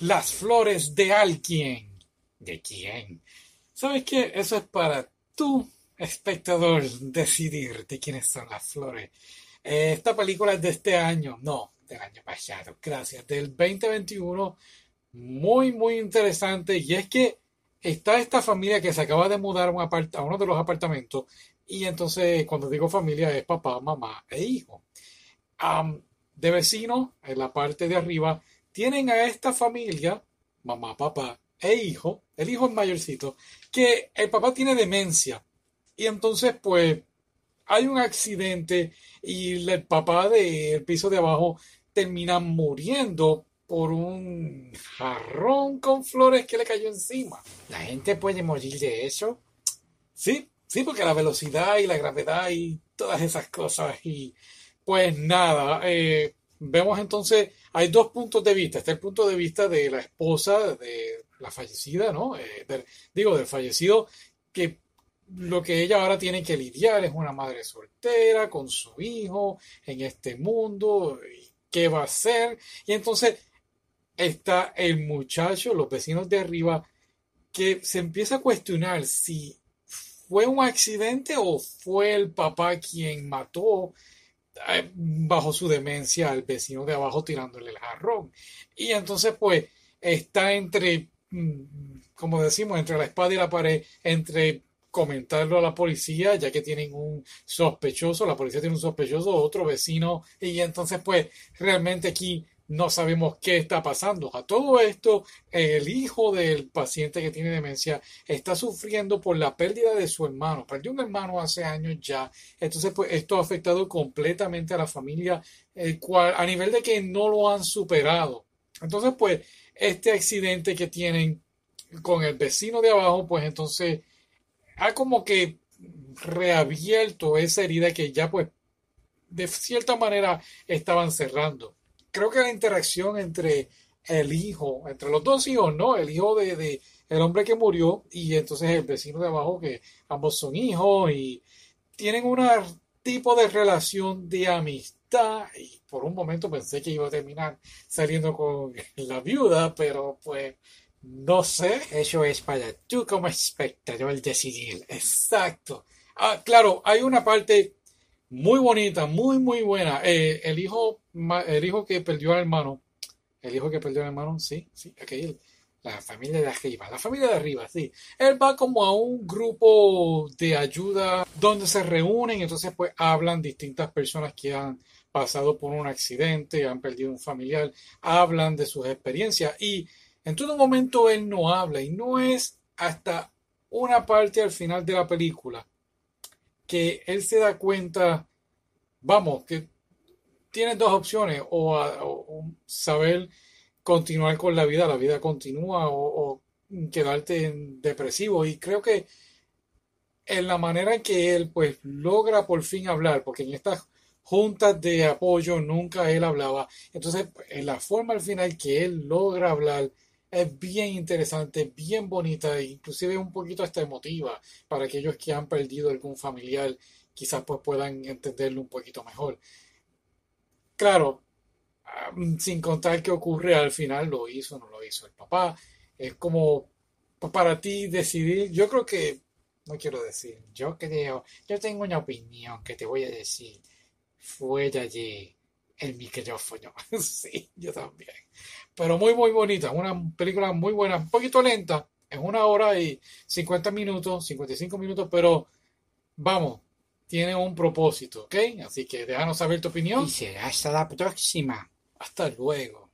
las flores de alguien. ¿De quién? ¿Sabes qué? Eso es para tú, espectador, decidir de quiénes son las flores. Eh, esta película es de este año, no, del año pasado, gracias, del 2021. Muy, muy interesante. Y es que está esta familia que se acaba de mudar a, un a uno de los apartamentos. Y entonces, cuando digo familia, es papá, mamá e hijo. de vecino, en la parte de arriba, tienen a esta familia, mamá, papá e hijo, el hijo es mayorcito, que el papá tiene demencia. Y entonces, pues, hay un accidente y el papá del piso de abajo termina muriendo por un jarrón con flores que le cayó encima. ¿La gente puede morir de eso? Sí, sí, porque la velocidad y la gravedad y todas esas cosas. Y pues nada, eh, vemos entonces, hay dos puntos de vista. Está el punto de vista de la esposa de la fallecida, ¿no? Eh, digo, del fallecido, que lo que ella ahora tiene que lidiar es una madre soltera con su hijo en este mundo. ¿Qué va a hacer? Y entonces está el muchacho, los vecinos de arriba, que se empieza a cuestionar si fue un accidente o fue el papá quien mató bajo su demencia al vecino de abajo tirándole el jarrón. Y entonces pues está entre, mm, como decimos, entre la espada y la pared, entre comentarlo a la policía, ya que tienen un sospechoso, la policía tiene un sospechoso, otro vecino, y entonces pues realmente aquí no sabemos qué está pasando. A todo esto, el hijo del paciente que tiene demencia está sufriendo por la pérdida de su hermano. Perdió un hermano hace años ya. Entonces, pues esto ha afectado completamente a la familia, el cual, a nivel de que no lo han superado. Entonces, pues, este accidente que tienen con el vecino de abajo, pues entonces ha como que reabierto esa herida que ya, pues, de cierta manera estaban cerrando creo que la interacción entre el hijo, entre los dos hijos, ¿no? El hijo de, el hombre que murió y entonces el vecino de abajo, que ambos son hijos y tienen un tipo de relación de amistad. Y por un momento pensé que iba a terminar saliendo con la viuda, pero pues no sé. Eso es para tú como espectador decidir. Exacto. Ah, claro, hay una parte muy bonita, muy, muy buena. Eh, el, hijo, el hijo que perdió al hermano, el hijo que perdió al hermano, sí, sí, aquel, la familia de arriba, la familia de arriba, sí. Él va como a un grupo de ayuda donde se reúnen y entonces pues hablan distintas personas que han pasado por un accidente, han perdido un familiar, hablan de sus experiencias y en todo momento él no habla y no es hasta una parte al final de la película que él se da cuenta, vamos, que tiene dos opciones, o, saber continuar con la vida, la vida continúa, o, quedarte en depresivo. Y creo que en la manera en que él pues logra por fin hablar, porque en estas juntas de apoyo nunca él hablaba, entonces en la forma al final que él logra hablar, es bien interesante, bien bonita, e inclusive un poquito hasta emotiva para aquellos que han perdido algún familiar, quizás pues puedan entenderlo un poquito mejor. Claro, sin contar qué ocurre al final, lo hizo, no lo hizo el papá. Es como para ti decidir, yo creo que, no quiero decir, yo creo, yo tengo una opinión que te voy a decir fuera de el micrófono. sí, yo también pero muy, muy bonita. Una película muy buena, un poquito lenta, en una hora y 50 minutos, 55 minutos, pero vamos, tiene un propósito, ¿ok? Así que déjanos saber tu opinión. Y será hasta la próxima. Hasta luego.